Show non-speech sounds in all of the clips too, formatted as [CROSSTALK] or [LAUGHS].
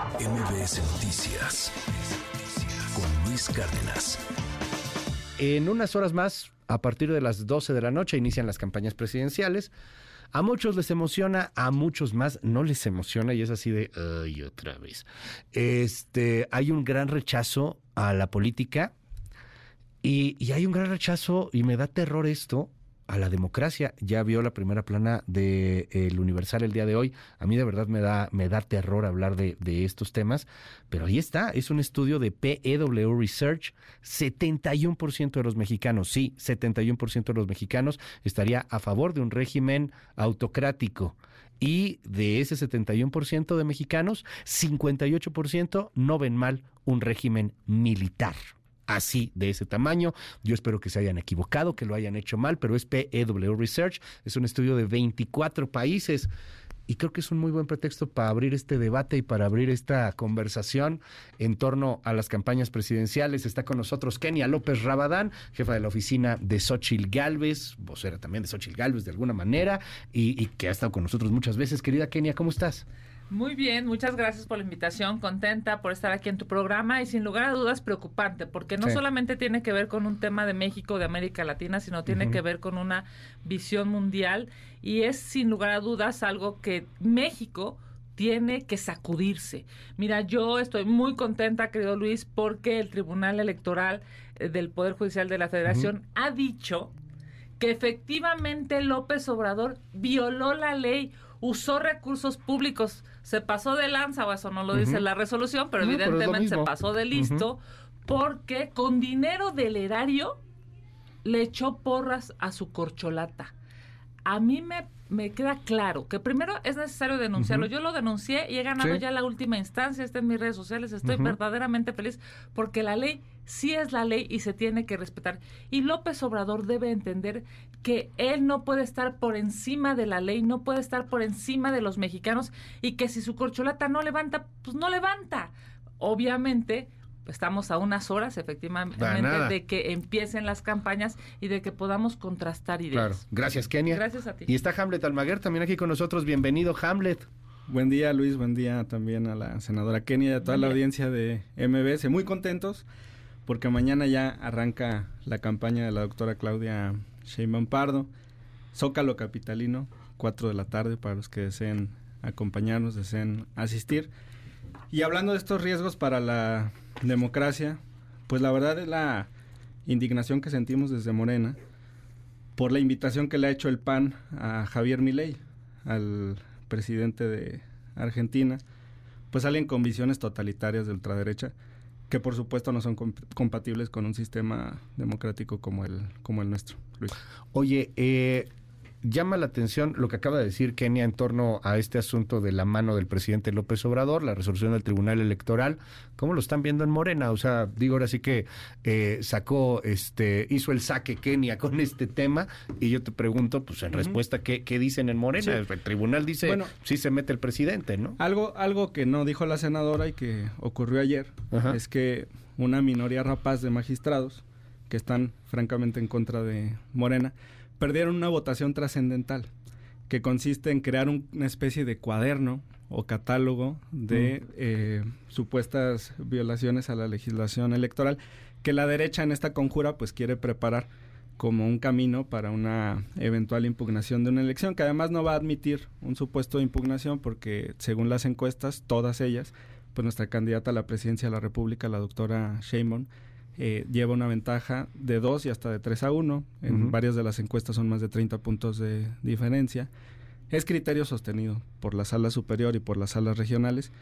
MBS Noticias con Luis Cárdenas. En unas horas más, a partir de las 12 de la noche, inician las campañas presidenciales. A muchos les emociona, a muchos más no les emociona y es así de, ay, otra vez. Este, hay un gran rechazo a la política y, y hay un gran rechazo, y me da terror esto, a la democracia. Ya vio la primera plana de Universal el día de hoy. A mí de verdad me da, me da terror hablar de, de estos temas, pero ahí está, es un estudio de PEW Research. 71% de los mexicanos, sí, 71% de los mexicanos estaría a favor de un régimen autocrático. Y de ese 71% de mexicanos, 58% no ven mal un régimen militar así, de ese tamaño. Yo espero que se hayan equivocado, que lo hayan hecho mal, pero es PEW Research, es un estudio de 24 países. Y creo que es un muy buen pretexto para abrir este debate y para abrir esta conversación en torno a las campañas presidenciales. Está con nosotros Kenia López Rabadán, jefa de la oficina de Xochil Galvez, vocera también de Xochil Galvez de alguna manera, y, y que ha estado con nosotros muchas veces. Querida Kenia, ¿cómo estás? Muy bien, muchas gracias por la invitación, contenta por estar aquí en tu programa y sin lugar a dudas preocupante, porque no Sí. solamente tiene que ver con un tema de México, de América Latina, sino tiene que ver con una visión mundial y es sin lugar a dudas algo que México tiene que sacudirse. Mira, yo estoy muy contenta, querido Luis, porque el Tribunal Electoral eh, del Poder Judicial de la Federación ha dicho que efectivamente López Obrador violó la ley, usó recursos públicos, se pasó de lanza, o eso no lo dice la resolución, pero No, evidentemente se pasó de listo, porque con dinero del erario le echó porras a su corcholata. A mí me, me queda claro que primero es necesario denunciarlo. Yo lo denuncié y he ganado Sí. ya la última instancia, está en mis redes sociales, estoy verdaderamente feliz porque la ley sí es la ley y se tiene que respetar. Y López Obrador debe entender que él no puede estar por encima de la ley, no puede estar por encima de los mexicanos y que si su corcholata no levanta, pues no levanta. Obviamente, estamos a unas horas efectivamente de que empiecen las campañas y de que podamos contrastar Claro. ideas. Gracias, Kenia. Gracias a ti. Y está Hamlet Almaguer también aquí con nosotros. Bienvenido, Hamlet. Buen día Luis, buen día también a la senadora Kenia y a toda Buen la día. audiencia de MBS. Muy contentos porque mañana ya arranca la campaña de la doctora Claudia Sheinbaum Pardo. Zócalo Capitalino, 4 de la tarde para los que deseen acompañarnos, deseen asistir. Y hablando de estos riesgos para la democracia, pues la verdad es la indignación que sentimos desde Morena por la invitación que le ha hecho el PAN a Javier Milei, al presidente de Argentina, pues salen con visiones totalitarias de ultraderecha que por supuesto no son comp- compatibles con un sistema democrático como el como el nuestro. Luis. Oye, eh, llama la atención lo que acaba de decir Kenia en torno a este asunto de la mano del presidente López Obrador, la resolución del Tribunal Electoral. ¿Cómo lo están viendo en Morena? O sea, digo ahora sí que eh, sacó, este, hizo el saque Kenia con este tema y yo te pregunto, pues en respuesta, ¿qué, qué dicen en Morena? Sí. El tribunal dice, Bueno. sí se mete el presidente, ¿no? Algo algo que no dijo la senadora y que ocurrió ayer Ajá. es que una minoría rapaz de magistrados que están francamente en contra de Morena perdieron una votación trascendental que consiste en crear un- una especie de cuaderno o catálogo de eh, supuestas violaciones a la legislación electoral que la derecha en esta conjura pues quiere preparar como un camino para una eventual impugnación de una elección, que además no va a admitir un supuesto de impugnación porque según las encuestas, todas ellas, pues nuestra candidata a la presidencia de la República, la doctora Sheinbaum, eh, lleva una ventaja de 2 y hasta de 3 a 1. En varias de las encuestas son más de 30 puntos de diferencia. Es criterio sostenido por la sala superior y por las salas regionales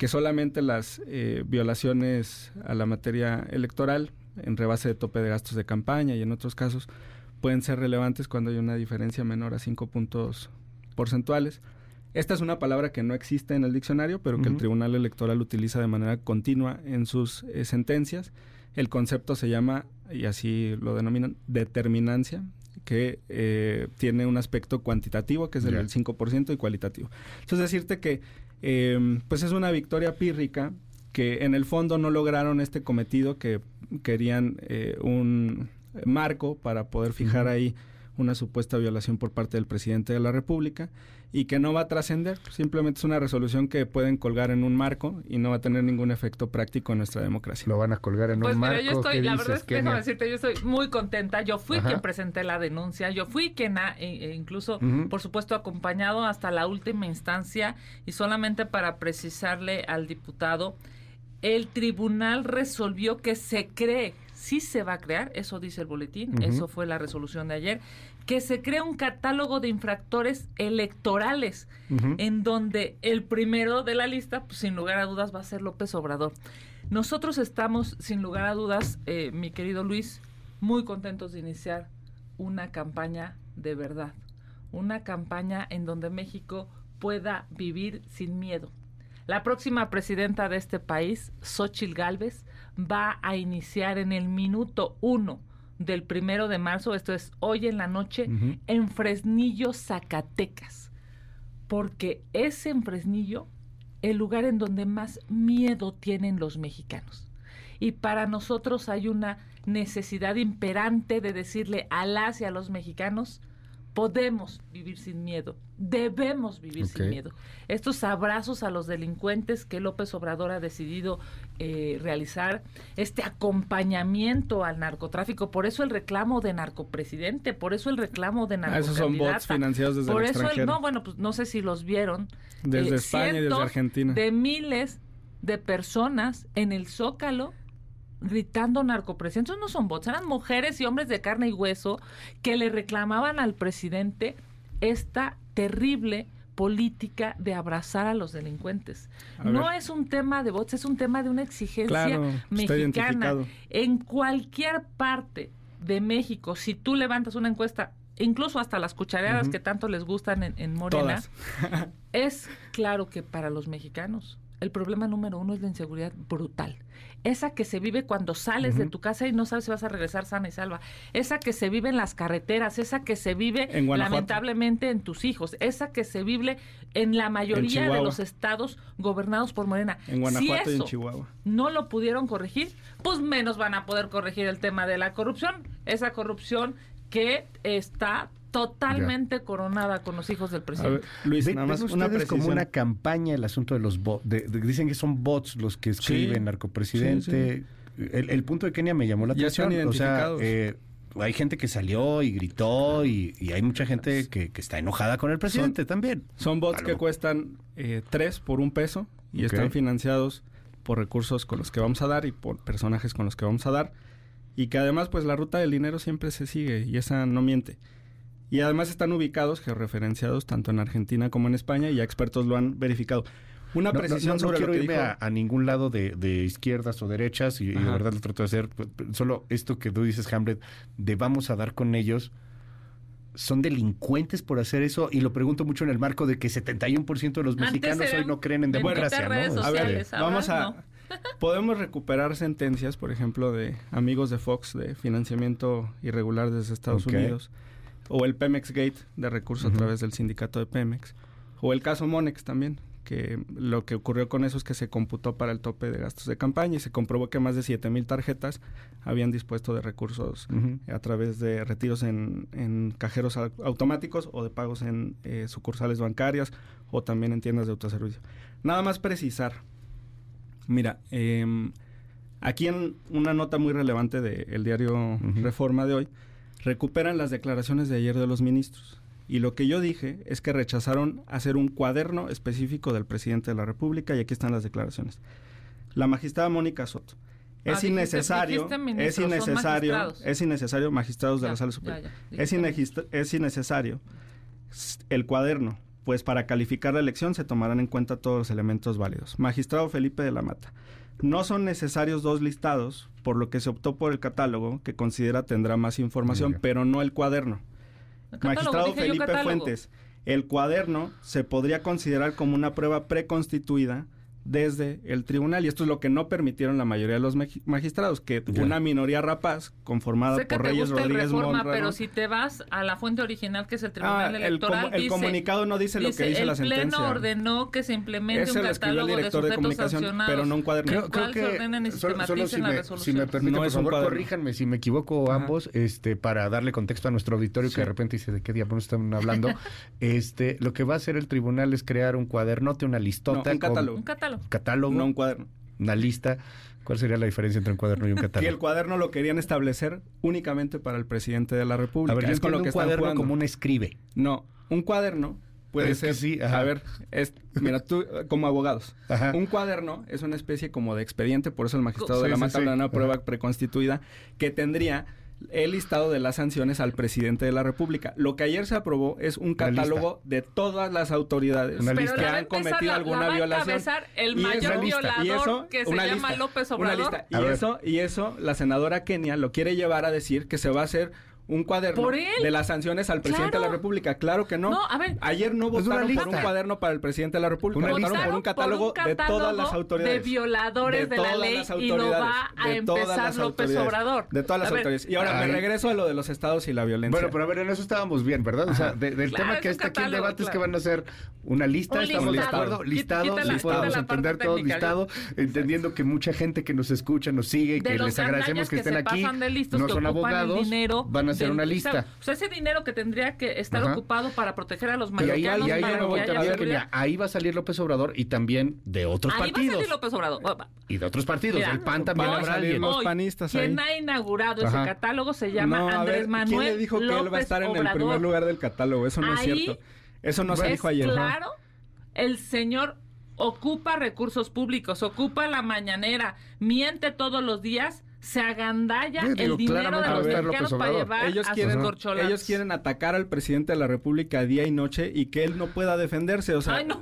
que solamente las eh, violaciones a la materia electoral en rebase de tope de gastos de campaña y en otros casos pueden ser relevantes cuando hay una diferencia menor a 5 puntos porcentuales. Esta es una palabra que no existe en el diccionario, pero que el. Tribunal Electoral utiliza de manera continua en sus eh, sentencias. El concepto se llama, y así lo denominan, determinancia, que eh, tiene un aspecto cuantitativo, que es el Ya. del 5%, y cualitativo. Entonces, decirte que eh, pues es una victoria pírrica que en el fondo no lograron este cometido que querían eh, un marco para poder fijar ahí una supuesta violación por parte del presidente de la República y que no va a trascender, simplemente es una resolución que pueden colgar en un marco y no va a tener ningún efecto práctico en nuestra democracia. Lo van a colgar en Pues un mira, marco. yo estoy, ¿Qué la dices, verdad es que Kenia? déjame decirte, yo estoy muy contenta. Yo fui Ajá. quien presenté la denuncia, yo fui quien ha, e- e incluso, por supuesto, acompañado hasta la última instancia y solamente para precisarle al diputado, el tribunal resolvió que se cree, sí se va a crear, eso dice el boletín, eso fue la resolución de ayer, que se crea un catálogo de infractores electorales en donde el primero de la lista, pues, sin lugar a dudas, va a ser López Obrador. Nosotros estamos, sin lugar a dudas, eh, mi querido Luis, muy contentos de iniciar una campaña de verdad, una campaña en donde México pueda vivir sin miedo. La próxima presidenta de este país, Xochil Gálvez, va a iniciar en el minuto uno del primero de marzo, esto es hoy en la noche, en Fresnillo, Zacatecas. Porque es en Fresnillo el lugar en donde más miedo tienen los mexicanos. Y para nosotros hay una necesidad imperante de decirle a las y a los mexicanos, podemos vivir sin miedo, debemos vivir sin miedo. Estos abrazos a los delincuentes que López Obrador ha decidido eh, realizar, este acompañamiento al narcotráfico, por eso el reclamo de narcopresidente, por eso el reclamo de Ah, esos son bots narcocandidata. financiados desde Por el eso, el- no, bueno, pues no sé si los vieron. Desde eh, España y desde Argentina. De miles de personas en el Zócalo gritando narcopresidente. Esos no son bots, eran mujeres y hombres de carne y hueso que le reclamaban al presidente esta terrible política de abrazar a los delincuentes. A no ver. es un tema de bots, es un tema de una exigencia Claro, mexicana. En cualquier parte de México, si tú levantas una encuesta, incluso hasta las cuchareadas que tanto les gustan en, en Morena, [LAUGHS] es claro que para los mexicanos el problema número uno es la inseguridad brutal. Esa que se vive cuando sales de tu casa y no sabes si vas a regresar sana y salva. Esa que se vive en las carreteras, esa que se vive En lamentablemente en tus hijos, esa que se vive en la mayoría de los estados gobernados por Morena. En Guanajuato si y en eso Chihuahua. no lo pudieron corregir, pues menos van a poder corregir el tema de la corrupción. Esa corrupción que está totalmente coronada con los hijos del presidente. ver, Luis, nada más una ustedes como una campaña el asunto de los bots. dicen que son bots los que escriben Sí, narcopresidente. El, el punto de Kenia me llamó la Ya atención. están O sea, identificados. eh, hay gente que salió y gritó y, y hay mucha gente que, que está enojada con el presidente también. Son bots que cuestan eh, tres por un peso y están financiados por recursos con los que vamos a dar y por personajes con los que vamos a dar. Y que además, pues la ruta del dinero siempre se sigue y esa no miente. Y además están ubicados, georreferenciados, tanto en Argentina como en España y ya expertos lo han verificado. Una No, precisión no, no sobre quiero lo que irme dijo- a, a ningún lado de, de izquierdas o derechas y, y de Ajá. verdad lo trato de hacer. P- p- Solo esto que tú dices, Hamlet, de vamos a dar con ellos. ¿Son delincuentes por hacer eso? Y lo pregunto mucho en el marco de que 71% de los mexicanos eran hoy no creen en democracia, ¿no? A ver, ahora vamos a... no. [LAUGHS] Podemos recuperar sentencias, por ejemplo, de amigos de Fox de financiamiento irregular desde Estados Ok. Unidos, o el Pemex Gate de recursos a través del sindicato de Pemex, o el caso Monex también, que lo que ocurrió con eso es que se computó para el tope de gastos de campaña y se comprobó que más de 7 mil tarjetas habían dispuesto de recursos a través de retiros en, en cajeros au- automáticos o de pagos en eh, sucursales bancarias o también en tiendas de autoservicio. Nada más precisar. Mira, em, aquí en una nota muy relevante del diario. Reforma de hoy, recuperan las declaraciones de ayer de los ministros. Y lo que yo dije es que rechazaron hacer un cuaderno específico del presidente de la República y aquí están las declaraciones. La magistrada Mónica Soto. Ah, Es dijiste- innecesario, dijiste es innecesario, es innecesario magistrados de Ya, la sala superior. ya, Es, es innecesario el cuaderno, pues para calificar la elección se tomarán en cuenta todos los elementos válidos. Magistrado Felipe de la Mata. No son necesarios dos listados, por lo que se optó por el catálogo, que considera tendrá más información, pero no el cuaderno. El catálogo, Magistrado Felipe. Fuentes. El cuaderno se podría considerar como una prueba preconstituida desde el tribunal. Y esto es lo que no permitieron la mayoría de los magi- magistrados, que Ya. una minoría rapaz conformada Sé que por te Reyes gusta el Rodríguez reforma, pero si te vas a la fuente original, que es el Ah, Tribunal el, Electoral, el dice- comunicado no dice, lo que dice el la sentencia. Pleno ordenó que se implemente Ese un lo escribió el catálogo de de comunicación, sancionados. pero no un cuaderno. Creo, el creo se que ordenen y solo, solo si, me, si me permite, No por es un favor, cuaderno. corríjanme si me equivoco Ajá. ambos, este, para darle contexto a nuestro auditorio Sí. que de repente dice de qué diablos están hablando. [LAUGHS] este, lo que va a hacer el tribunal es crear un cuadernote, una No, listota, un con- catálogo. Un catálogo. Catálogo, No un cuaderno. una lista. ¿Cuál sería la diferencia entre un cuaderno y un [LAUGHS] Que el catálogo? cuaderno lo querían establecer únicamente para el presidente de la República. A ver, yo es con lo que un están cuaderno jugando. como un escribe. No, un cuaderno puede Es ser. sí, ajá. a ver, es, mira, tú, como abogados, Ajá. un cuaderno es una especie como de expediente, por eso el magistrado Sí, de la sí, mata sí. habla de una Ajá. prueba preconstituida que tendría el listado de las sanciones al presidente de la República. Lo que ayer se aprobó es un catálogo de todas las autoridades Una que lista. Han cometido la- alguna la va a violación. el Y mayor esa lista. violador Y eso, que se una llama lista. López Una Obrador. lista. Y A ver. eso, y eso, la senadora Kenia lo quiere llevar a decir que se va a hacer un cuaderno ¿Por él? de las sanciones al presidente de la República. Claro que no. No, a ver. Ayer no votaron por un cuaderno para el presidente de la República. Votaron por un catálogo, de todas las autoridades. de violadores de, la ley y lo va a de empezar López Obrador. De todas las autoridades. Y ahora Ay. me regreso a lo de los estados y la violencia. Bueno, pero a ver, en eso estábamos bien, ¿verdad? O sea, de- del Claro, tema que está aquí en debate es que van a hacer una lista, Un estamos de listado. acuerdo, Quita- listado, quita podemos quita la parte entender todo técnica. listado, entendiendo que mucha gente que nos escucha, nos sigue y de que les agradecemos que estén aquí, de no son abogados, van a hacer una lista. O sea, ese dinero que tendría que estar Ajá. ocupado para proteger a los Y ahí, mexicanos y ahí voy mira, ahí va a salir López Obrador y también de otros Ahí va a partidos. salir López Obrador. Y de otros partidos. Mira, el PAN también a habrá salir alguien. los panistas quien ahí. ha inaugurado Ajá. ese catálogo se llama no, a Andrés ver, Manuel ¿quién le dijo que él va a estar en el Obrador? primer lugar del catálogo? Eso no es Ahí cierto. Eso no se es dijo ayer. claro, el señor ocupa recursos públicos, ocupa la mañanera, miente todos los días, se agandalla Yo digo, el dinero de los mexicanos para llevar ellos a quieren, sus ellos quieren atacar al presidente de la República día y noche y que él no pueda defenderse. O sea, Ay, no.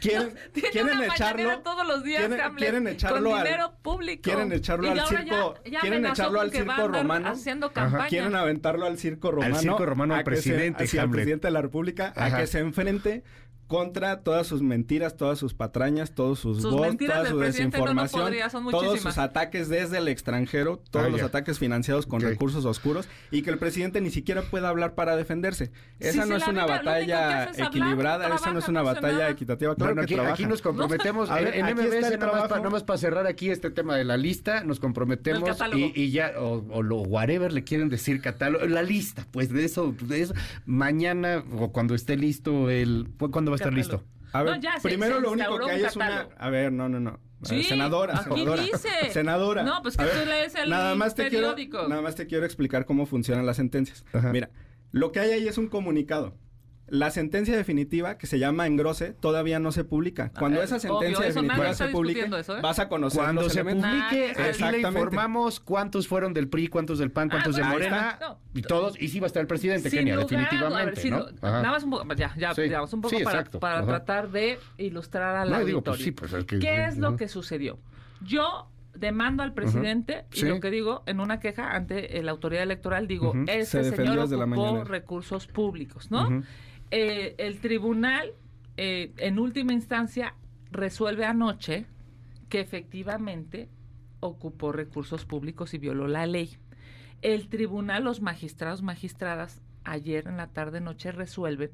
quieren, [LAUGHS] Tiene quieren una echarlo. todos los días, quieren, Hamlet, quieren echarlo con al, dinero público. quieren echarlo Y al circo. ya- ya quieren echarlo al circo romano. haciendo campaña. Quieren aventarlo al circo romano. circo romano al se- presidente, hacia el Hamlet. presidente de la República, Ajá. a que se enfrente contra todas sus mentiras, todas sus patrañas, todos sus, Sus bots, mentiras toda del su presidente no, no desinformación, podría, son todos sus ataques desde el extranjero, todos Ah, los ataques financiados con recursos oscuros y que el presidente ni siquiera pueda hablar para defenderse. Esa Sí, no sí, es una batalla es equilibrada, esa no es una batalla nada. equitativa. Claro Bueno, aquí, trabaja. aquí nos comprometemos, A en, ver, en aquí está MBS, el nada más, trabajo. para, para cerrar aquí este tema de la lista, nos comprometemos y, y ya, o, o lo whatever le quieren decir catálogo, la lista, pues de eso, de eso, mañana o cuando esté listo el, ¿cuándo va a estar listo? A ver, No, ya primero se lo único que hay un es una... A ver, no, no, no. Ver, senadora, aquí senadora. dice. Senadora. No, pues que A tú lees el nada más te quiero, periódico. Nada más te quiero explicar cómo funcionan las sentencias. Ajá. Mira, lo que hay ahí es un comunicado. La sentencia definitiva, que se llama engrose, todavía no se publica. Cuando Ah, esa es sentencia obvio, definitiva se publique, eso, ¿eh? vas a conocer Cuando los se elementos. publique, aquí le informamos cuántos fueron del PRI, cuántos del PAN, cuántos Ah, de bueno, Morena. No. y todos, y sí va a estar el presidente, Sin Kenia, lugar a- definitivamente, a ver, sin ¿no? Nada más un poco, ya, ya, Sí. digamos, un poco Sí, para, para tratar de ilustrar al No, auditorio. digo, pues sí, pues que- ¿Qué es lo que sucedió? Yo demando al presidente y Sí. lo que digo en una queja ante la autoridad electoral, digo, Ujú. Se señor la ocupó recursos públicos, ¿no? Eh, el tribunal, eh, en última instancia, resuelve anoche que efectivamente ocupó recursos públicos y violó la ley. El tribunal, los magistrados, magistradas, ayer en la tarde noche resuelven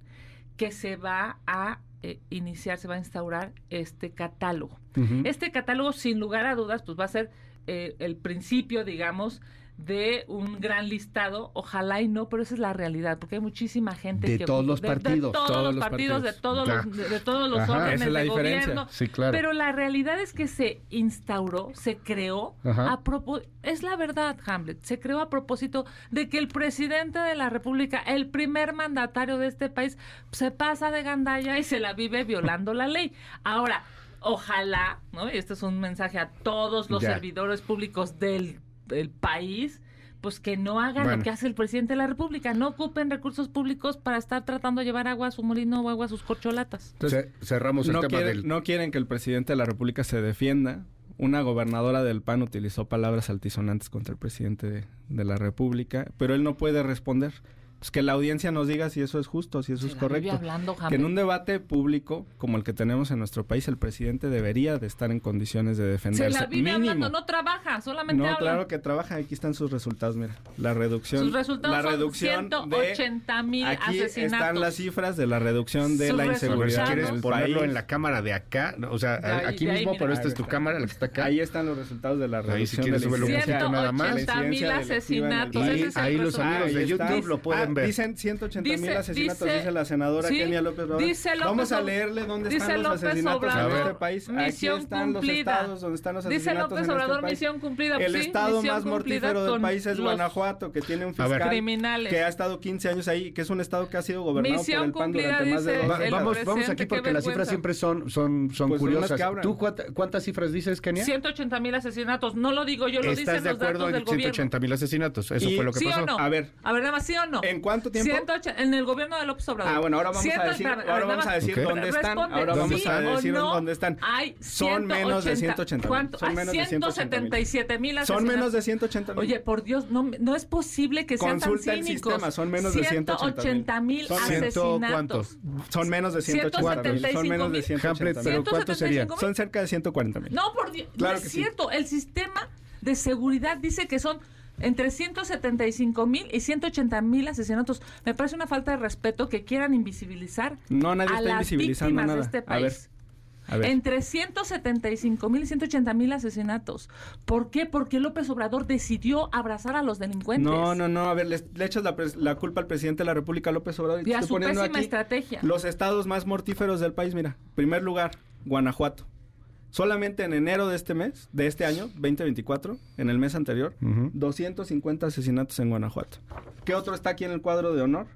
que se va a eh, iniciar, se va a instaurar este catálogo. Este catálogo, sin lugar a dudas, pues va a ser eh, el principio, digamos, de un gran listado. Ojalá y no, pero esa es la realidad, porque hay muchísima gente De que todos los de- partidos. de, todos, Todos los partidos, de todos Ya. los, de, de todos los Ajá. órdenes Esa es la de diferencia. gobierno. Sí, claro. Pero la realidad es que se instauró, se creó Ajá. a propósito, es la verdad, Hamlet, se creó a propósito de que el presidente de la República, el primer mandatario de este país, se pasa de gandalla y se la vive violando la ley. Ahora, ojalá, ¿no? Y este es un mensaje a todos los Ya. servidores públicos del, del país, pues que no hagan Bueno. lo que hace el presidente de la República, no ocupen recursos públicos para estar tratando de llevar agua a su molino o agua a sus corcholatas. Entonces, Ce- cerramos el no, tema quieren, del... no quieren que el presidente de la República se defienda. Una gobernadora del PAN utilizó palabras altisonantes contra el presidente de, de la República, pero él no puede responder. Pues que la audiencia nos diga si eso es justo, si eso Se es correcto. hablando, Que en un debate público como el que tenemos en nuestro país, el presidente debería de estar en condiciones de Se defenderse. la vive mínimo. hablando, no trabaja, solamente No, habla. claro que trabaja. Aquí están sus resultados, mira. La reducción. Sus resultados la son reducción 180 mil asesinatos. están las cifras de la reducción de Sus la si inseguridad en quieres el ponerlo país. en la cámara de acá, o sea, ahí, aquí ahí, mismo, mira. pero esta es tu cámara, la que está acá. Ahí están los resultados de la Ahí, si reducción quieres, de la súbelo un incidencia- poquito nada más. la 180 mil asesinatos. ahí los amigos de. YouTube lo pueden Ver. Dicen 180 mil Dice- asesinatos, dice- dice, la senadora sí, Kenia López Obrador. dice López Vamos a leerle dónde dice están los López asesinatos Obrador, en este país. Aquí misión están cumplida. los estados donde están los Dice asesinatos López en Obrador, este país. misión cumplida. El Sí, estado más mortífero del país es Guanajuato, que tiene un fiscal criminales. que ha estado 15 años ahí, que es un estado que ha sido gobernado Misión por el PAN cumplida, durante más de dice dos Va- el décadas. vamos, vamos aquí porque las cifras siempre son, son, son Pues curiosas. ¿Tú cuánta- cuántas cifras dices, Kenia? 180 mil asesinatos. No lo digo yo, lo ¿Estás dicen de los acuerdo datos en del gobierno. 180 mil asesinatos? Eso fue lo que ¿Sí pasó. A ver. A ver, nada más, ¿sí o no? ¿En cuánto tiempo? 180 en el gobierno de López Obrador. Ah, bueno, ahora vamos a 100, decir, espérame, ahora nada vamos a más. decir Ok. dónde están. Responde, Ahora vamos ¿sí a decir no? dónde están. Hay Son menos de 180 mil. ¿Cuánto? Son menos de 177 mil Son menos de 180 mil. Oye, por Dios, no, no es posible que sean Consulta tan el cínicos. sistema, son menos de 180 mil asesinatos. cuántos. Son menos de 180 mil. Son menos de 180 Hamlet, mil. ¿cuántos serían? 175,000. Son cerca de 140 mil. No, por Dios, Claro no es que sí. cierto. El sistema de seguridad dice que son entre 175 mil y 180 mil asesinatos. Me parece una falta de respeto que quieran invisibilizar No, nadie a está las invisibilizando víctimas nada. de este A país. a ver. Entre 175 mil y 180 mil asesinatos. ¿Por qué? Porque López Obrador decidió abrazar a los delincuentes. No, no, no. A ver, le, le echas la, culpa al presidente de la República, López Obrador. Y a su pésima aquí estrategia. Los estados más mortíferos del país, mira. Primer lugar, Guanajuato. Solamente en enero de este mes, de este año, 2024, en el mes anterior, Ujú. 250 asesinatos en Guanajuato. ¿Qué otro está aquí en el cuadro de honor?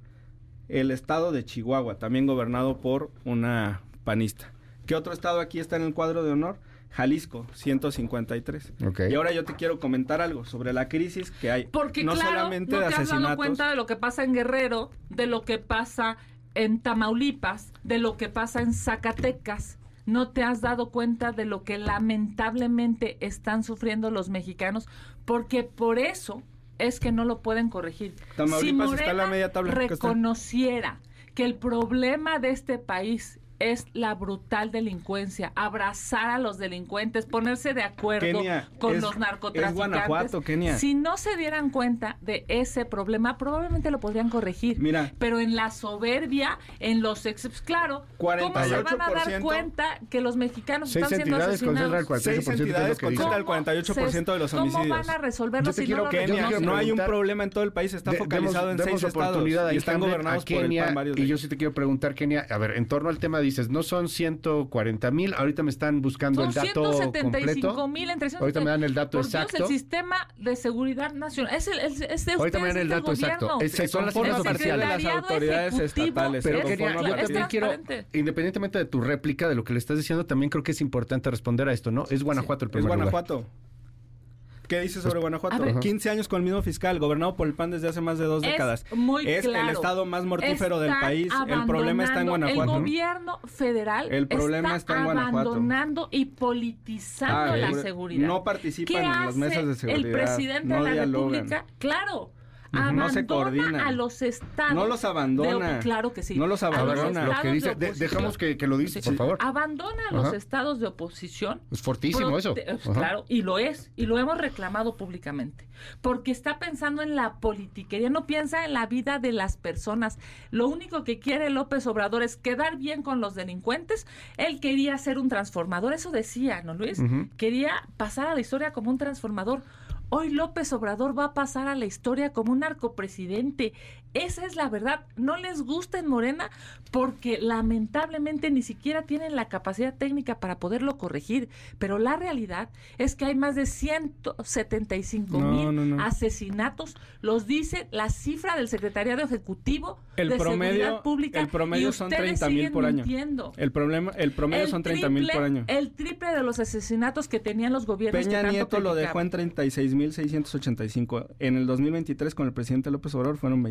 El estado de Chihuahua, también gobernado por una panista. ¿Qué otro estado aquí está en el cuadro de honor? Jalisco, 153. Ok. Y ahora yo te quiero comentar algo sobre la crisis que hay. Porque no claro, solamente no de te has dado cuenta de lo que pasa en Guerrero, de lo que pasa en Tamaulipas, de lo que pasa en Zacatecas. No te has dado cuenta de lo que lamentablemente están sufriendo los mexicanos, porque por eso es que no lo pueden corregir. Tamaulipas si está en la Morena media tabla, reconociera que el problema de este país es la brutal delincuencia, abrazar a los delincuentes, ponerse de acuerdo Kenia, con es- los es narcotraficantes. Guanajuato, Kenia. Si no se dieran cuenta de ese problema, probablemente lo podrían corregir. Mira. Pero en la soberbia, en los ex, claro, ¿cómo se van a dar 48%? cuenta que los mexicanos Seis están siendo el asesinados? 48% Seis de entidades concentran el ¿Cómo 48% de los homicidios. ¿Cómo van a resolverlo si quiero no lo Kenia, no hay un problema en todo el país, está De- focalizado demos- en demos seis estados y están gobernados por el PAN varios de Y yo sí te quiero preguntar, Kenia, a ver, en torno al tema dices, no son 140 mil, ahorita me están buscando Son el dato 175 completo. mil entre Ahorita me dan el dato Por Dios, exacto. el sistema de seguridad nacional. Es, el, es, es de Ahorita me dan el dato exacto. Es- son las de las autoridades ejecutivo estatales. Pero se es- Kenia, conforma a yo también quiero, independientemente de tu réplica, de lo que le estás diciendo, también creo que es importante responder a esto, ¿no? Es Guanajuato el Es primer lugar. ¿Qué dices sobre Guanajuato? ver. 15 años con el mismo fiscal, gobernado por el PAN desde hace más de dos Es décadas. muy es claro. el estado más mortífero del país. El problema está en Guanajuato. El gobierno federal El problema está en Guanajuato. abandonando y politizando Ah, la seguridad. no participan ¿Qué en las mesas de seguridad, El presidente no de la dialogan. República, claro, Ujú. No se abandona coordinan. a los estados. No los abandona. de- claro que sí. No los A los abandona. Lo que estados dice, de de- oposición. dejamos que, que lo dice, por favor. Abandona a los Ajá. estados de oposición Es fortísimo eso. Ajá. Claro, y lo es, y lo hemos reclamado públicamente, porque está pensando en la politiquería, no piensa en la vida de las personas. Lo único que quiere López Obrador es quedar bien con los delincuentes. Él quería ser un transformador, eso decía, ¿no, Luis? Quería pasar a la historia como un transformador. Hoy López Obrador va a pasar a la historia como un narcopresidente. Esa es la verdad. No les gusta en Morena porque lamentablemente ni siquiera tienen la capacidad técnica para poderlo corregir. Pero la realidad es que hay más de 175 No, mil no, no. asesinatos. Los dice la cifra del Secretariado Ejecutivo El de promedio- Seguridad Pública. el promedio y son ustedes 30,000 siguen por año. mintiendo. El problema, el promedio El son 30 mil triple- por año. El triple de los asesinatos que tenían los gobiernos. Peña que tanto Nieto lo dejó en 36 mil 29.685. En el 2023 con el presidente López Obrador fueron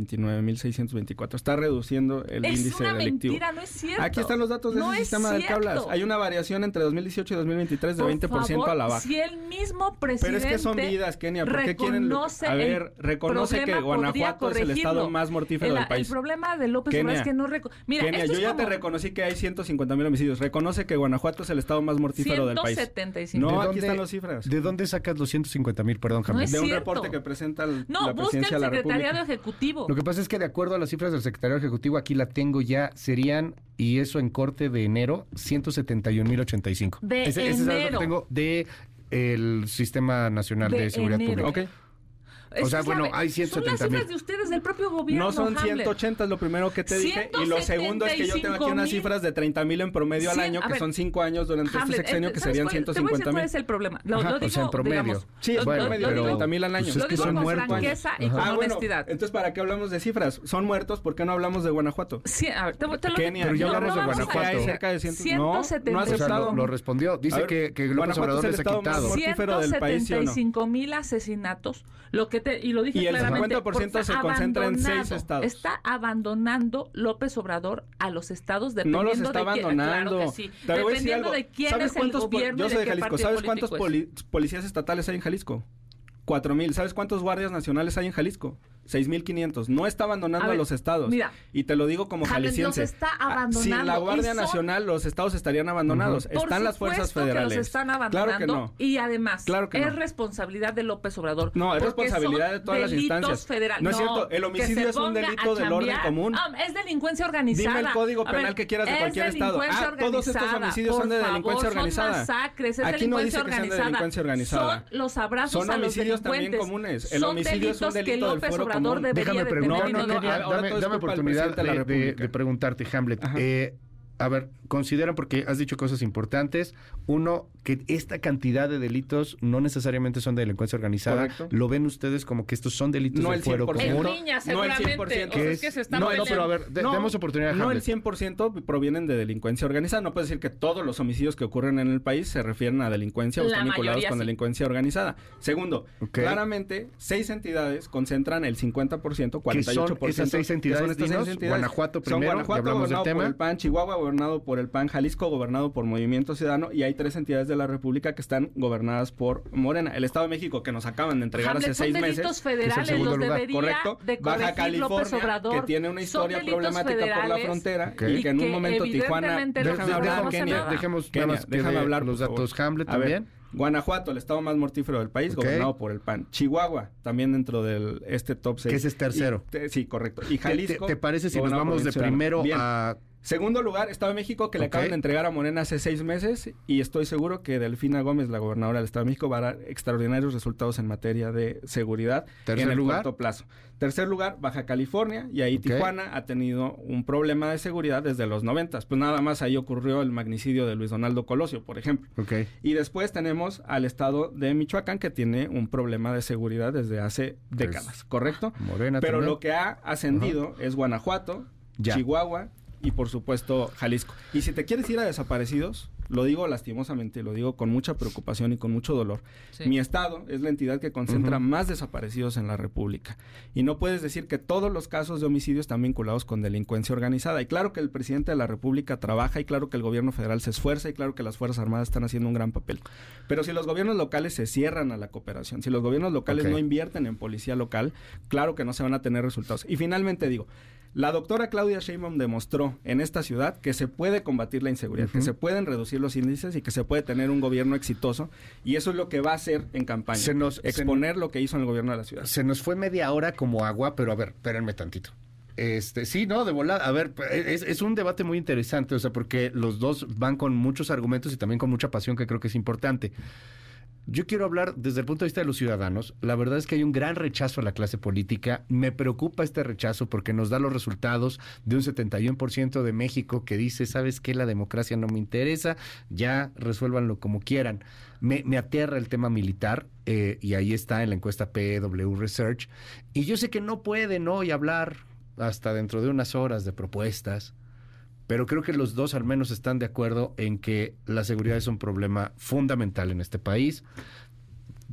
29.624. Está reduciendo el es índice una delictivo. mentira, no es cierto. Aquí están los datos de No ese es sistema del que cierto. hablas. Hay una variación entre 2018 y 2023 de Por 20% favor, a la baja. Si el mismo presidente Pero es que son vidas, Kenia. ¿Por qué quieren.? A ver, reconoce que Guanajuato es el estado más mortífero el, del país. El problema de López Obrador Kenia, es que no... reco- Mira, Kenia, esto yo es ya como te reconocí que hay 150 mil homicidios. Reconoce que Guanajuato es el estado más mortífero del país. 175. No, ¿De aquí dónde- están las cifras. ¿De dónde sacas los 150 mil? Perdón, es de un cierto. reporte que presenta el- No, la busca presidencia el de la secretariado República. ejecutivo. Lo que pasa es que de acuerdo a las cifras del secretario ejecutivo, aquí la tengo ya, serían, y eso en corte de enero, 171.085. De ese, ese es algo que enero. tengo de el Sistema Nacional de, De Seguridad enero. Pública. Ok. O sea, que, bueno, hay Son 170,000. las cifras de ustedes del propio gobierno, No son Hamlet. 180, es lo primero que te dije. Y lo segundo es que yo tengo aquí unas 75,000. cifras de 30 mil en promedio al Cien- año, que ver, son 5 años durante este Hamlet, sexenio, este, que ¿sabes serían cuál- Te voy a decir 150 cuál mil. es el problema. Lo, Ajá, lo o sea, digo, en promedio. digamos, Sí, lo- es bueno, lo- promedio, lo pero- digo- 30 mil al año. pues Lo es que digo son con muertos. franqueza y con. Ah, bueno, honestidad. entonces ¿para qué hablamos de cifras? Son muertos, ¿por qué no hablamos de Guanajuato? Sí, a ver, te, te lo Kenia, Pero ya no, hablamos no de Guanajuato. hay cerca de 100. 170. No, sea, aceptado. lo, lo respondió. Dice ver, que, que López Guanajuato Obrador les ha quitado. mortífero del país, ¿sí o no? 175 mil asesinatos, lo que te, y lo dije Y el claramente. 50% por- se concentra en seis estados. Está abandonando López Obrador a los estados No dependiendo los está de quién. abandonando. Claro sí. Dependiendo de quién ¿Sabes es el gobierno Yo soy de de Jalisco. ¿Sabes cuántos poli- policías estatales hay en Jalisco? Cuatro mil. ¿Sabes cuántos guardias nacionales hay en Jalisco? 6.500. No está abandonando A a, ver, los estados. mira. y te lo digo como jalisciense. los está Ah, abandonando Sin la Guardia son- Nacional, los estados estarían abandonados. Por Están las fuerzas federales. Que los están abandonando Claro que no. y además Claro que es no. responsabilidad de López Obrador. No, es responsabilidad son de todas las delitos instancias. federales. No es cierto, el homicidio es un delito a del orden común. Ah, es delincuencia organizada. Dime el código A ver, penal que quieras de es cualquier estado. Ah, todos estos homicidios son de Por delincuencia favor, organizada. Son masacres, es Aquí no dice que sean de delincuencia organizada. Son los abrazos Son a los homicidios también comunes. El Son homicidio es un delito del fuero Obrador común. debería Déjame de preguntar, tener No, no, no, dominado. ahora dame, oportunidad de preguntarte, Hamlet. Eh, a ver, consideran, porque has dicho cosas importantes, uno, que esta cantidad de delitos no necesariamente son de delincuencia organizada. Correcto. ¿Lo ven ustedes como que estos son delitos No de el fuero 100%. En común? No el seguramente. 100%. O sea, ¿Qué es que es? se están No, no, pero a ver, de- No, demos oportunidad a No, el Hamlet. 100% provienen de delincuencia organizada. No puedes decir que todos los homicidios que ocurren en el país se refieren a delincuencia o La están vinculados con sí. delincuencia organizada. Segundo, claramente, seis entidades concentran el 50%, ¿Qué son 48%. esas seis ¿Qué entidades? estas seis Dinos, Guanajuato primero, Guanajuato, hablamos del tema. PAN, Chihuahua, gobernado por el PAN, Jalisco, gobernado por Movimiento Ciudadano, y hay tres entidades de la República que están gobernadas por Morena. El Estado de México, que nos acaban de entregar Hamlet, hace seis delitos meses. federales, segundo los lugar, Correcto. de Baja California, Obrador. que tiene una historia problemática por la frontera y que en un momento Tijuana... De- Déjame de- hablar, dejemos, Kenia. Kenia, déjame de hablar, los datos. Hamlet también. Guanajuato, el estado más mortífero del país, gobernado por el PAN. Chihuahua, también dentro del este top 6. Que ese es tercero. sí, correcto. Y ¿Te- Jalisco. ¿Te, te parece si nos vamos de primero Bien. a... Segundo lugar, Estado de México, que le acaban de entregar a Morena hace seis meses y estoy seguro que Delfina Gómez, la gobernadora del Estado de México, va a dar extraordinarios resultados en materia de seguridad en el lugar. corto plazo. Tercer lugar, Baja California y ahí. Tijuana ha tenido un problema de seguridad desde los noventas. Pues nada más ahí ocurrió el magnicidio de Luis Donaldo Colosio, por ejemplo. Ok. Y después tenemos al estado de Michoacán que tiene un problema de seguridad desde hace décadas, ¿correcto? Morena Pero también. lo que ha ascendido es Guanajuato, Ya. Chihuahua y por supuesto Jalisco. Y si te quieres ir a desaparecidos, lo digo lastimosamente, lo digo con mucha preocupación y con mucho dolor. Sí. Mi estado es la entidad que concentra más desaparecidos en la República. Y no puedes decir que todos los casos de homicidio están vinculados con delincuencia organizada. Y claro que el presidente de la República trabaja y claro que el gobierno federal se esfuerza y claro que las Fuerzas Armadas están haciendo un gran papel. Pero si los gobiernos locales se cierran a la cooperación, si los gobiernos locales no invierten en policía local, claro que no se van a tener resultados. Y finalmente digo, la doctora Claudia Sheinbaum demostró en esta ciudad que se puede combatir la inseguridad, que se pueden reducir los índices y que se puede tener un gobierno exitoso. Y eso es lo que va a hacer en campaña. Se nos- se- exponer lo que hizo en el gobierno de la ciudad. Se nos fue media hora como agua, pero a ver, espérenme tantito. Este, sí, no, de volada. A ver, es, es un debate muy interesante, o sea, porque los dos van con muchos argumentos y también con mucha pasión que creo que es importante. Yo quiero hablar desde el punto de vista de los ciudadanos. La verdad es que hay un gran rechazo a la clase política. Me preocupa este rechazo porque nos da los resultados de un 71% de México que dice, ¿sabes qué? La democracia no me interesa, ya resuélvanlo como quieran. Me, me aterra el tema militar eh, y ahí está en la encuesta PW Research. Y yo sé que no pueden hoy hablar hasta dentro de unas horas de propuestas, pero creo que los dos al menos están de acuerdo en que la seguridad es un problema fundamental en este país.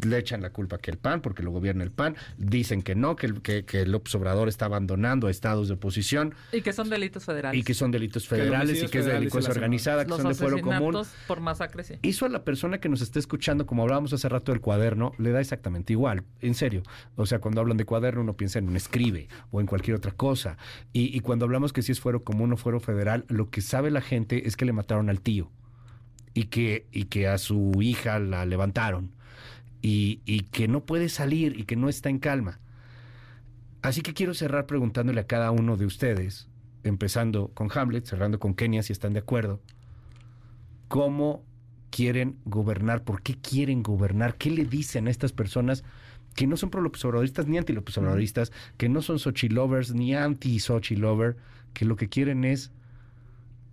Le echan la culpa que el PAN, porque lo gobierna el PAN, dicen que no, que, el- que, que López Obrador está abandonando a estados de oposición Y que son delitos federales. y que son delitos Que federales y que es de delincuencia organizada, que Los son de fuero común. por masacre, sí. Eso a la persona que nos esté escuchando, como hablábamos hace rato del cuaderno, le da exactamente igual, en serio. O sea, cuando hablan de cuaderno uno piensa en un escribe o en cualquier otra cosa. Y, y cuando hablamos que si es fuero común o fuero federal, lo que sabe la gente es que le mataron al tío y que, y que a su hija la levantaron y, y que no puede salir y que no está en calma. Así que quiero cerrar preguntándole a cada uno de ustedes, empezando con Hamlet, cerrando con Kenia, si están de acuerdo cómo quieren gobernar, por qué quieren gobernar, qué le dicen a estas personas que no son pro López Obradoristas ni anti López Obradoristas, que no son Sochi lovers ni anti Sochi lover, que lo que quieren es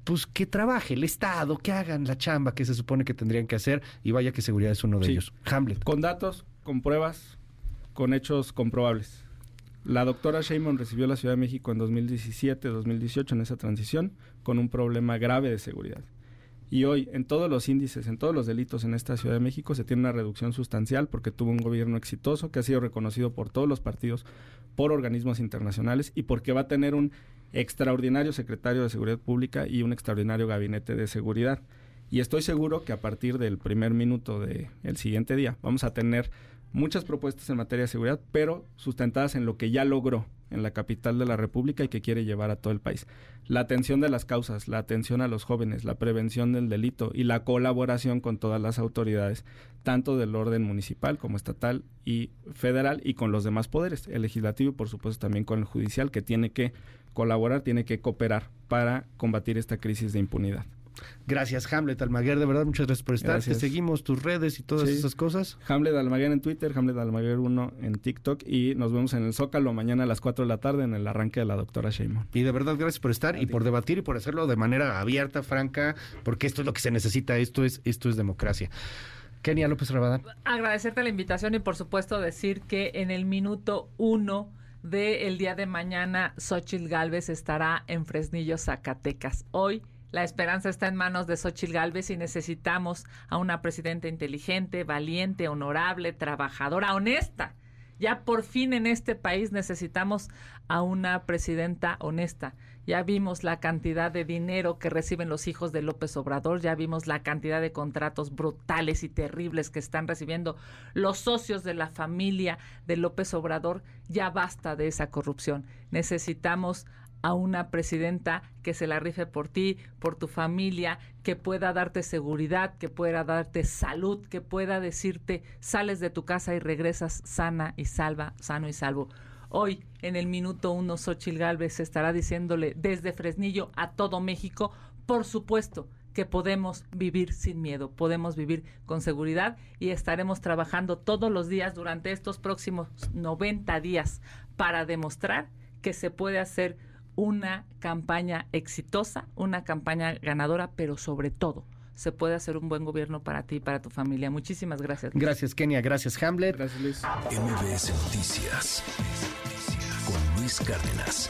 pues que trabaje el Estado, que hagan la chamba que se supone que tendrían que hacer y vaya que seguridad es uno de Sí. ellos. Hamlet. Con datos, con pruebas, con hechos comprobables. La doctora Sheinbaum recibió la Ciudad de México en 2017, 2018 en esa transición con un problema grave de seguridad. Y hoy, en todos los índices, en todos los delitos en esta Ciudad de México, se tiene una reducción sustancial porque tuvo un gobierno exitoso que ha sido reconocido por todos los partidos, por organismos internacionales y porque va a tener un extraordinario secretario de Seguridad Pública y un extraordinario gabinete de seguridad. Y estoy seguro que a partir del primer minuto del siguiente día vamos a tener muchas propuestas en materia de seguridad, pero sustentadas en lo que ya logró en la capital de la República y que quiere llevar a todo el país. La atención de las causas, la atención a los jóvenes, la prevención del delito y la colaboración con todas las autoridades, tanto del orden municipal como estatal y federal y con los demás poderes, el legislativo y por supuesto también con el judicial que tiene que colaborar, tiene que cooperar para combatir esta crisis de impunidad. Gracias, Hamlet Almaguer, de verdad, muchas gracias por estar. Gracias. Te seguimos tus redes y todas Sí. esas cosas. Hamlet Almaguer en Twitter, Hamlet Almaguer 1 en TikTok y nos vemos en el Zócalo mañana a las 4 de la tarde en el arranque de la doctora Sheinbaum. Y de verdad, gracias por estar y por debatir y por hacerlo de manera abierta, franca, porque esto es lo que se necesita, esto es, esto es democracia. Kenia López Rabadán. Agradecerte la invitación y por supuesto decir que en el minuto uno del día de mañana Xochitl Galvez estará en Fresnillo, Zacatecas. Hoy la esperanza está en manos de Xochitl Galvez y necesitamos a una presidenta inteligente, valiente, honorable, trabajadora, honesta. Ya por fin en este país necesitamos a una presidenta honesta. Ya vimos la cantidad de dinero que reciben los hijos de López Obrador, ya vimos la cantidad de contratos brutales y terribles que están recibiendo los socios de la familia de López Obrador. Ya basta de esa corrupción. Necesitamos a una presidenta que se la rife por ti, por tu familia, que pueda darte seguridad, que pueda darte salud, que pueda decirte sales de tu casa y regresas sana y salva, sano y salvo. Hoy, en el minuto uno, Xochil Gálvez estará diciéndole desde Fresnillo a todo México, por supuesto, que podemos vivir sin miedo, podemos vivir con seguridad y estaremos trabajando todos los días durante estos próximos 90 días para demostrar que se puede hacer una campaña exitosa, una campaña ganadora, pero sobre todo se puede hacer un buen gobierno para ti y para tu familia. Muchísimas gracias. Gracias, Kenia. Gracias, Hamlet. Gracias Luis. MBS Noticias con Luis Cárdenas.